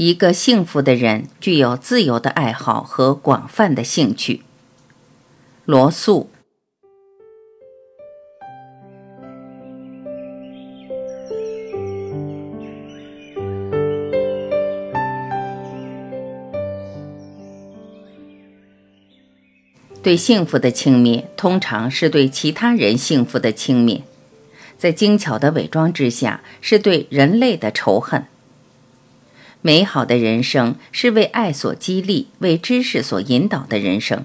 一个幸福的人具有自由的爱好和广泛的兴趣。罗素。对幸福的轻蔑，通常是对其他人幸福的轻蔑，在精巧的伪装之下，是对人类的仇恨。美好的人生是为爱所激励、为知识所引导的人生。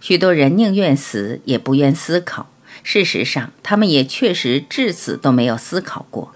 许多人宁愿死也不愿思考。事实上，他们也确实至死都没有思考过。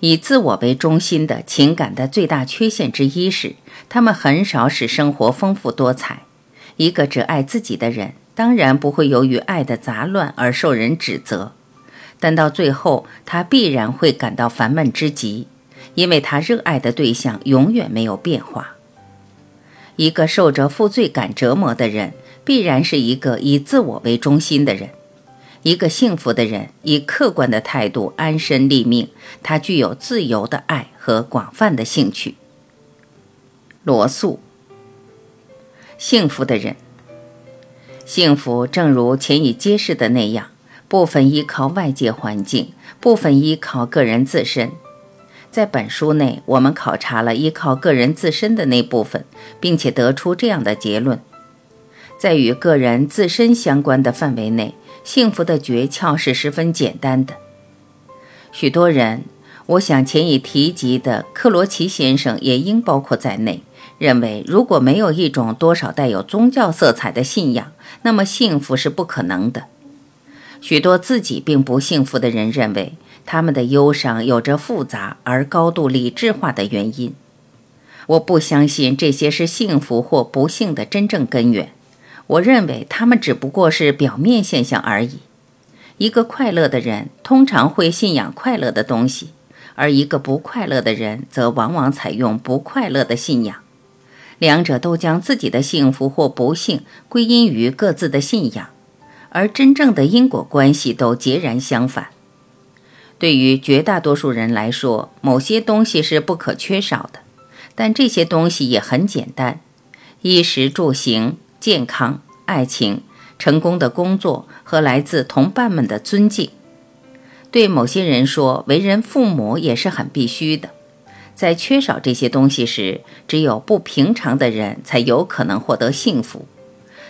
以自我为中心的情感的最大缺陷之一是，他们很少使生活丰富多彩。一个只爱自己的人，当然不会由于爱的杂乱而受人指责，但到最后，他必然会感到烦闷之极。因为他热爱的对象永远没有变化。一个受着负罪感折磨的人，必然是一个以自我为中心的人。一个幸福的人，以客观的态度安身立命，他具有自由的爱和广泛的兴趣。罗素。幸福的人，幸福正如前已揭示的那样，部分依靠外界环境，部分依靠个人自身。在本书内，我们考察了依靠个人自身的那部分，并且得出这样的结论：在与个人自身相关的范围内，幸福的诀窍是十分简单的。许多人，我想前已提及的克罗奇先生也应包括在内，认为如果没有一种多少带有宗教色彩的信仰，那么幸福是不可能的。许多自己并不幸福的人认为。他们的忧伤有着复杂而高度理智化的原因。我不相信这些是幸福或不幸的真正根源。我认为他们只不过是表面现象而已。一个快乐的人通常会信仰快乐的东西，而一个不快乐的人则往往采用不快乐的信仰。两者都将自己的幸福或不幸归因于各自的信仰，而真正的因果关系都截然相反。对于绝大多数人来说，某些东西是不可缺少的，但这些东西也很简单：衣食住行、健康、爱情、成功的工作和来自同伴们的尊敬。对某些人说，为人父母也是很必须的。在缺少这些东西时，只有不平常的人才有可能获得幸福。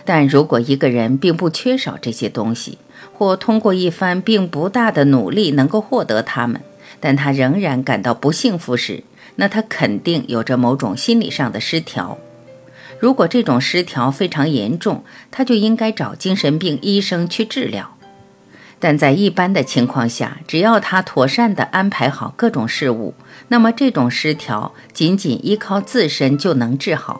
但如果一个人并不缺少这些东西，或通过一番并不大的努力能够获得它们，但他仍然感到不幸福时，那他肯定有着某种心理上的失调。如果这种失调非常严重，他就应该找精神病医生去治疗。但在一般的情况下，只要他妥善地安排好各种事物，那么这种失调仅仅依靠自身就能治好。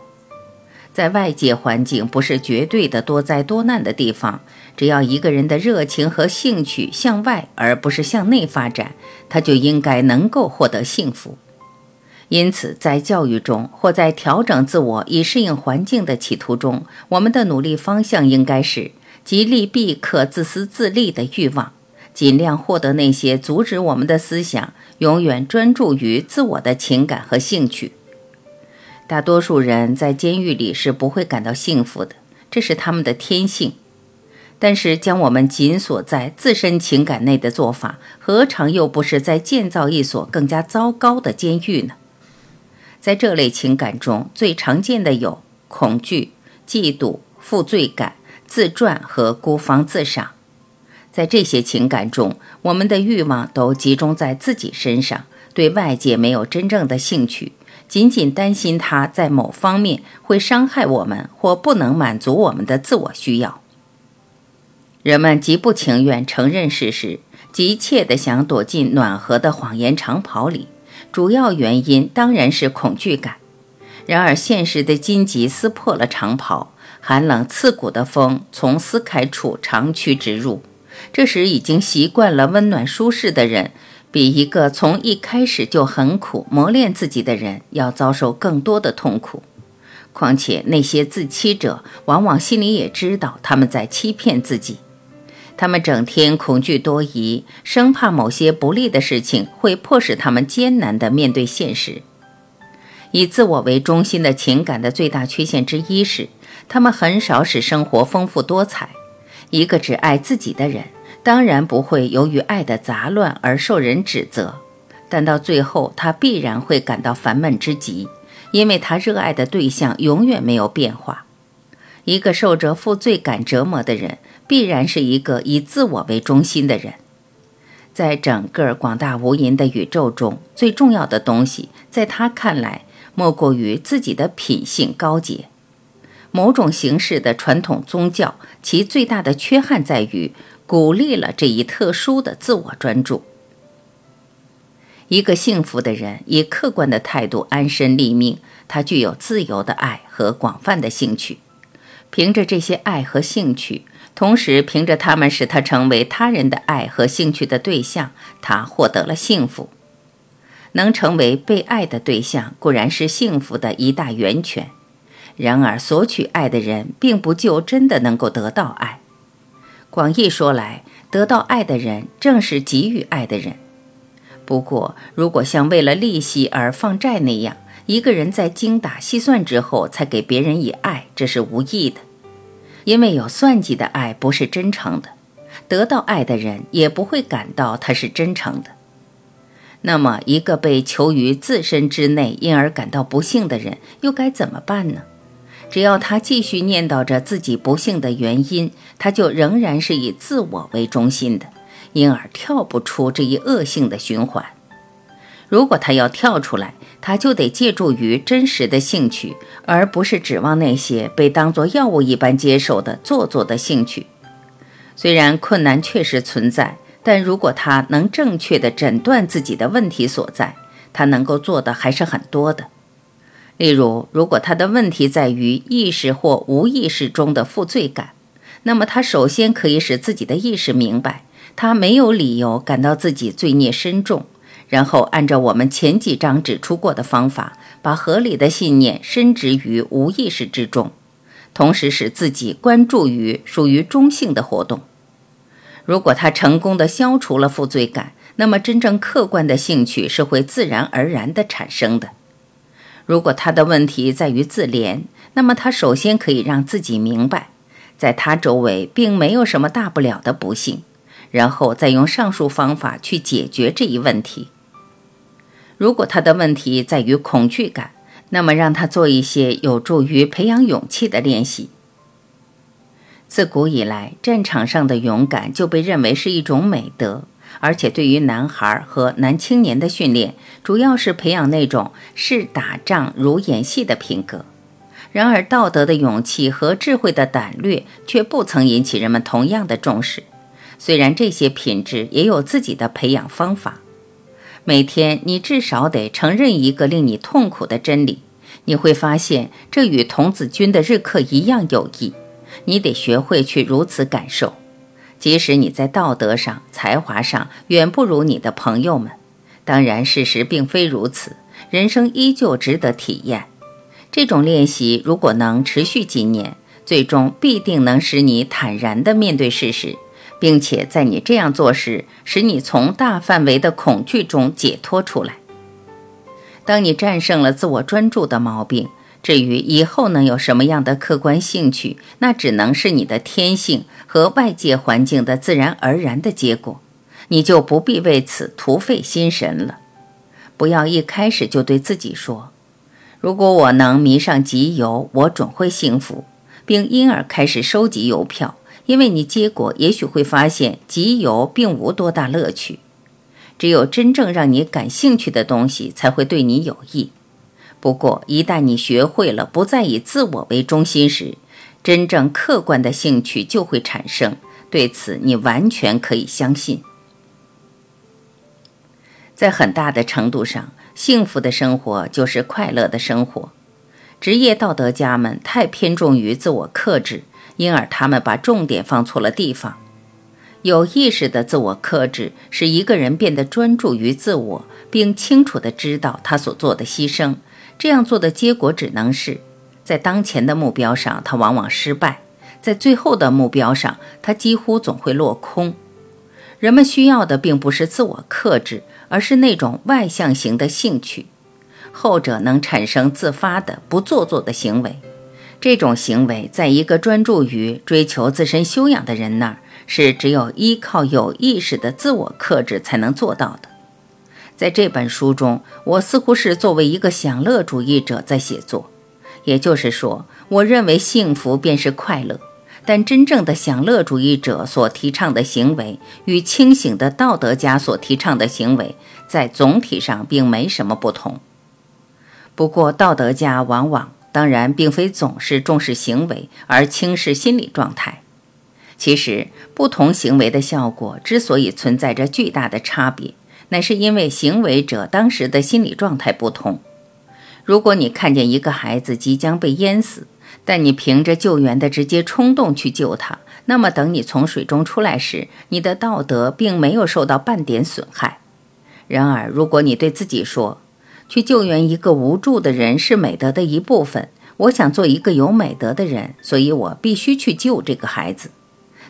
在外界环境不是绝对的多灾多难的地方，只要一个人的热情和兴趣向外而不是向内发展，他就应该能够获得幸福。因此，在教育中或在调整自我以适应环境的企图中，我们的努力方向应该是极力避克自私自利的欲望，尽量获得那些阻止我们的思想永远专注于自我的情感和兴趣。大多数人在监狱里是不会感到幸福的，这是他们的天性。但是，将我们紧锁在自身情感内的做法，何尝又不是在建造一所更加糟糕的监狱呢？在这类情感中最常见的有恐惧、嫉妒、负罪感、自传和孤芳自赏。在这些情感中，我们的欲望都集中在自己身上，对外界没有真正的兴趣。仅仅担心他在某方面会伤害我们，或不能满足我们的自我需要。人们极不情愿承认事实，急切地想躲进暖和的谎言长袍里。主要原因当然是恐惧感。然而，现实的荆棘撕破了长袍，寒冷刺骨的风从撕开处长驱直入。这时，已经习惯了温暖舒适的人。比一个从一开始就很苦磨练自己的人要遭受更多的痛苦。况且那些自欺者往往心里也知道他们在欺骗自己，他们整天恐惧多疑，生怕某些不利的事情会迫使他们艰难地面对现实。以自我为中心的情感的最大缺陷之一是，他们很少使生活丰富多彩。一个只爱自己的人，当然不会由于爱的杂乱而受人指责，但到最后，他必然会感到烦闷之极，因为他热爱的对象永远没有变化。一个受着负罪感折磨的人，必然是一个以自我为中心的人。在整个广大无垠的宇宙中，最重要的东西，在他看来，莫过于自己的品性高洁。某种形式的传统宗教，其最大的缺憾在于鼓励了这一特殊的自我专注。一个幸福的人以客观的态度安身立命，他具有自由的爱和广泛的兴趣。凭着这些爱和兴趣，同时凭着他们使他成为他人的爱和兴趣的对象，他获得了幸福。能成为被爱的对象，固然是幸福的一大源泉。然而，索取爱的人并不就真的能够得到爱。广义说来，得到爱的人正是给予爱的人。不过，如果像为了利息而放债那样，一个人在精打细算之后才给别人以爱，这是无益的。因为有算计的爱不是真诚的，得到爱的人也不会感到他是真诚的。那么，一个被囚于自身之内，因而感到不幸的人，又该怎么办呢？只要他继续念叨着自己不幸的原因，他就仍然是以自我为中心的，因而跳不出这一恶性的循环。如果他要跳出来，他就得借助于真实的兴趣，而不是指望那些被当作药物一般接受的做作的兴趣。虽然困难确实存在，但如果他能正确地诊断自己的问题所在，他能够做的还是很多的。例如，如果他的问题在于意识或无意识中的负罪感，那么他首先可以使自己的意识明白，他没有理由感到自己罪孽深重，然后按照我们前几章指出过的方法，把合理的信念深植于无意识之中，同时使自己关注于属于中性的活动。如果他成功的消除了负罪感，那么真正客观的兴趣是会自然而然地产生的。如果他的问题在于自怜，那么他首先可以让自己明白，在他周围并没有什么大不了的不幸，然后再用上述方法去解决这一问题。如果他的问题在于恐惧感，那么让他做一些有助于培养勇气的练习。自古以来，战场上的勇敢就被认为是一种美德。而且，对于男孩和男青年的训练，主要是培养那种视打仗如演戏的品格。然而，道德的勇气和智慧的胆略却不曾引起人们同样的重视。虽然这些品质也有自己的培养方法。每天，你至少得承认一个令你痛苦的真理，你会发现这与童子军的日课一样有益。你得学会去如此感受。即使你在道德上、才华上远不如你的朋友们，当然事实并非如此，人生依旧值得体验。这种练习如果能持续几年，最终必定能使你坦然地面对事实，并且在你这样做时，使你从大范围的恐惧中解脱出来。当你战胜了自我专注的毛病。至于以后能有什么样的客观兴趣，那只能是你的天性和外界环境的自然而然的结果，你就不必为此徒费心神了。不要一开始就对自己说：“如果我能迷上集邮，我准会幸福，并因而开始收集邮票。”因为你结果也许会发现集邮并无多大乐趣。只有真正让你感兴趣的东西才会对你有益。不过，一旦你学会了不再以自我为中心时，真正客观的兴趣就会产生。对此，你完全可以相信。在很大的程度上，幸福的生活就是快乐的生活。职业道德家们太偏重于自我克制，因而他们把重点放错了地方。有意识的自我克制，使一个人变得专注于自我，并清楚地知道他所做的牺牲。这样做的结果只能是，在当前的目标上，他往往失败；在最后的目标上，他几乎总会落空。人们需要的并不是自我克制，而是那种外向型的兴趣。后者能产生自发的不做作的行为。这种行为，在一个专注于追求自身修养的人那儿，是只有依靠有意识的自我克制才能做到的。在这本书中，我似乎是作为一个享乐主义者在写作，也就是说，我认为幸福便是快乐。但真正的享乐主义者所提倡的行为，与清醒的道德家所提倡的行为，在总体上并没什么不同。不过，道德家往往。当然，并非总是重视行为而轻视心理状态。其实，不同行为的效果之所以存在着巨大的差别，乃是因为行为者当时的心理状态不同。如果你看见一个孩子即将被淹死，但你凭着救援的直接冲动去救他，那么等你从水中出来时，你的道德并没有受到半点损害。然而，如果你对自己说，去救援一个无助的人是美德的一部分。我想做一个有美德的人，所以我必须去救这个孩子。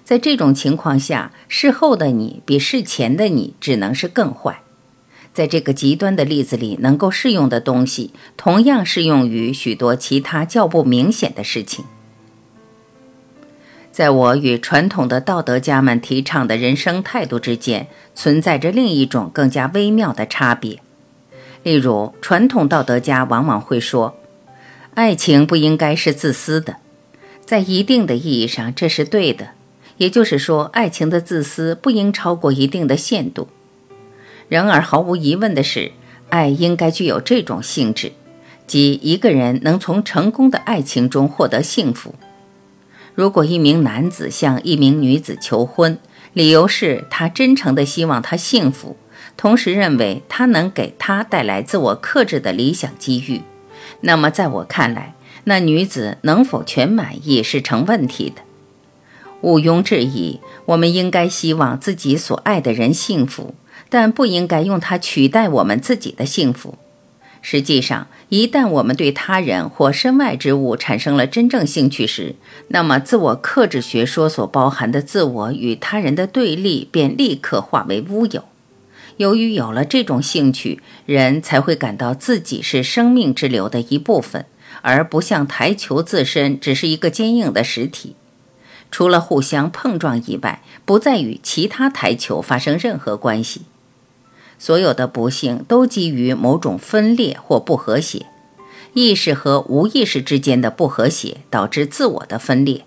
在这种情况下，事后的你比事前的你只能是更坏。在这个极端的例子里，能够适用的东西，同样适用于许多其他较不明显的事情。在我与传统的道德家们提倡的人生态度之间，存在着另一种更加微妙的差别。例如，传统道德家往往会说，爱情不应该是自私的，在一定的意义上，这是对的。也就是说，爱情的自私不应超过一定的限度。然而，毫无疑问的是，爱应该具有这种性质，即一个人能从成功的爱情中获得幸福。如果一名男子向一名女子求婚，理由是他真诚地希望她幸福。同时认为他能给他带来自我克制的理想机遇，那么在我看来，那女子能否全满意是成问题的。毋庸置疑，我们应该希望自己所爱的人幸福，但不应该用它取代我们自己的幸福。实际上，一旦我们对他人或身外之物产生了真正兴趣时，那么自我克制学说所包含的自我与他人的对立便立刻化为乌有。由于有了这种兴趣，人才会感到自己是生命之流的一部分，而不像台球自身只是一个坚硬的实体，除了互相碰撞以外，不再与其他台球发生任何关系。所有的不幸都基于某种分裂或不和谐，意识和无意识之间的不和谐导致自我的分裂。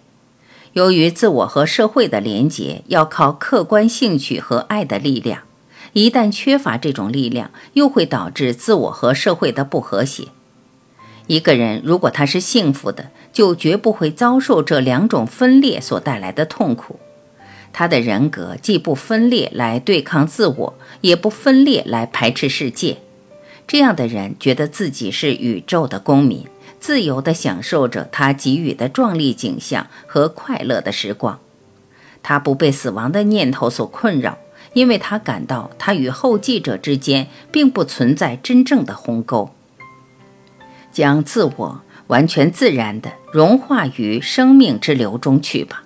由于自我和社会的连结要靠客观兴趣和爱的力量。一旦缺乏这种力量，又会导致自我和社会的不和谐。一个人如果他是幸福的，就绝不会遭受这两种分裂所带来的痛苦。他的人格既不分裂来对抗自我，也不分裂来排斥世界。这样的人觉得自己是宇宙的公民，自由地享受着他给予的壮丽景象和快乐的时光。他不被死亡的念头所困扰。因为他感到，他与后继者之间并不存在真正的鸿沟，将自我完全自然地融化于生命之流中去吧。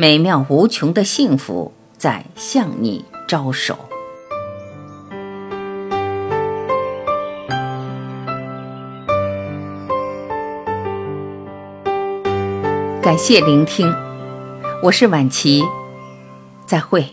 美妙无穷的幸福在向你招手。感谢聆听，我是晚琪，再会。